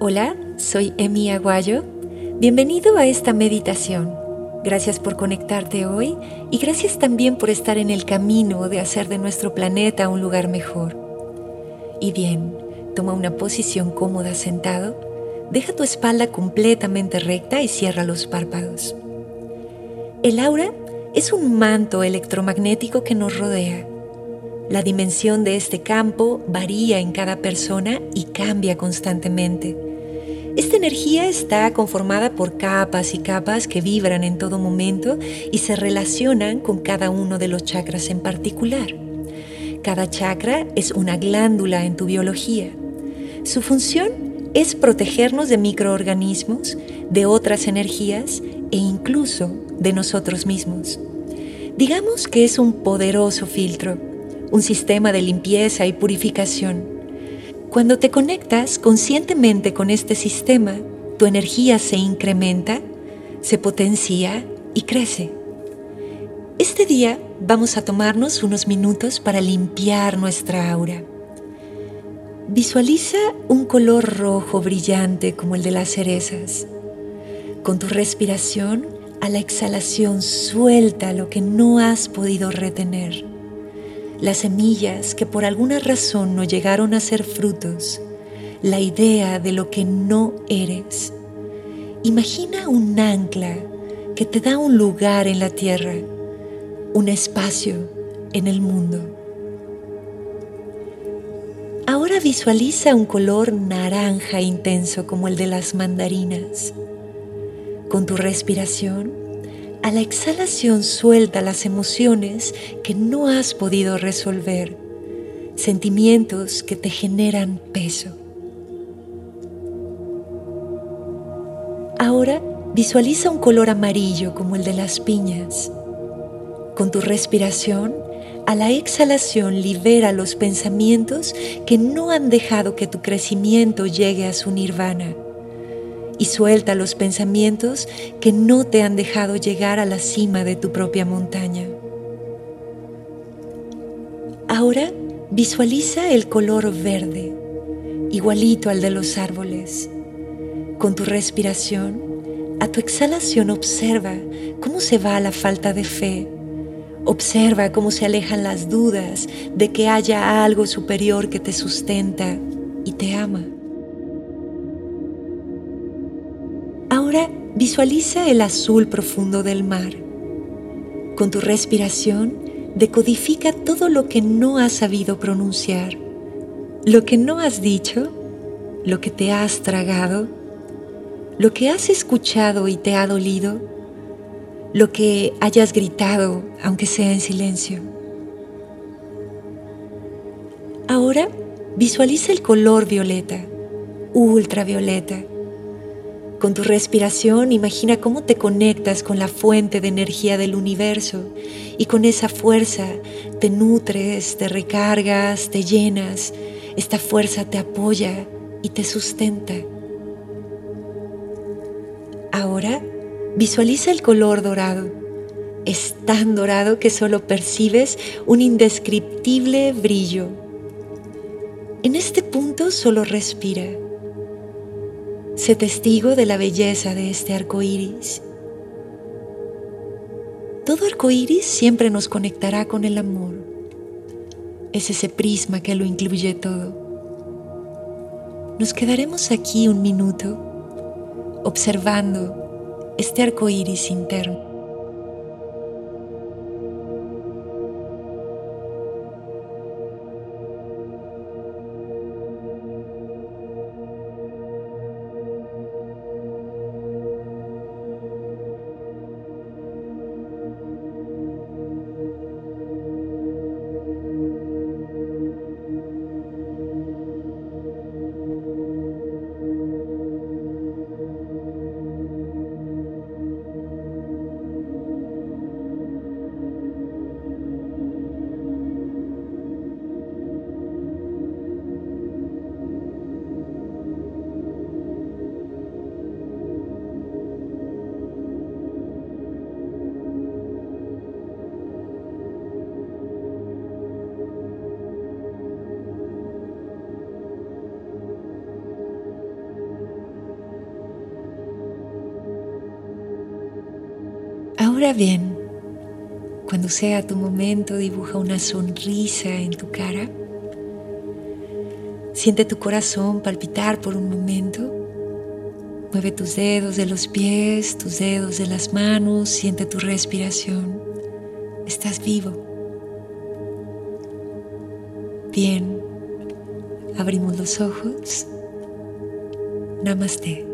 Hola, soy Emi Aguayo. Bienvenido a esta meditación. Gracias por conectarte hoy y gracias también por estar en el camino de hacer de nuestro planeta un lugar mejor. Y bien, toma una posición cómoda sentado, deja tu espalda completamente recta y cierra los párpados. El aura es un manto electromagnético que nos rodea. La dimensión de este campo varía en cada persona y cambia constantemente esta energía está conformada por capas y capas que vibran en todo momento y se relacionan con cada uno de los chakras en particular. Cada chakra es una glándula en tu biología. Su función es protegernos de microorganismos, de otras energías e incluso de nosotros mismos. Digamos que es un poderoso filtro, un sistema de limpieza y purificación cuando te conectas conscientemente con este sistema, tu energía se incrementa, se potencia y crece. Este día vamos a tomarnos unos minutos para limpiar nuestra aura. Visualiza un color rojo brillante como el de las cerezas. Con tu respiración, a la exhalación suelta lo que no has podido retener las semillas que por alguna razón no llegaron a ser frutos, la idea de lo que no eres. Imagina un ancla que te da un lugar en la tierra, un espacio en el mundo. Ahora visualiza un color naranja intenso como el de las mandarinas. Con tu respiración, a la exhalación suelta las emociones que no has podido resolver, sentimientos que te generan peso. Ahora visualiza un color amarillo como el de las piñas. Con tu respiración, a la exhalación libera los pensamientos que no han dejado que tu crecimiento llegue a su nirvana y suelta los pensamientos que no te han dejado llegar a la cima de tu propia montaña. Ahora visualiza el color verde, igualito al de los árboles. Con tu respiración, a tu exhalación observa cómo se va la falta de fe. Observa cómo se alejan las dudas de que haya algo superior que te sustenta y te ama. Visualiza el azul profundo del mar. Con tu respiración, decodifica todo lo que no has sabido pronunciar, lo que no has dicho, lo que te has tragado, lo que has escuchado y te ha dolido, lo que hayas gritado, aunque sea en silencio. Ahora visualiza el color violeta, ultravioleta con tu respiración imagina cómo te conectas con la fuente de energía del universo y con esa fuerza te nutres, te recargas, te llenas. Esta fuerza te apoya y te sustenta. Ahora visualiza el color dorado. Es tan dorado que solo percibes un indescriptible brillo. En este punto solo respira Testigo de la belleza de este arco iris. Todo arco iris siempre nos conectará con el amor. Es ese prisma que lo incluye todo. Nos quedaremos aquí un minuto observando este arco iris interno. Ahora bien, cuando sea tu momento, dibuja una sonrisa en tu cara. Siente tu corazón palpitar por un momento. Mueve tus dedos de los pies, tus dedos de las manos, siente tu respiración. Estás vivo. Bien, abrimos los ojos. Namaste.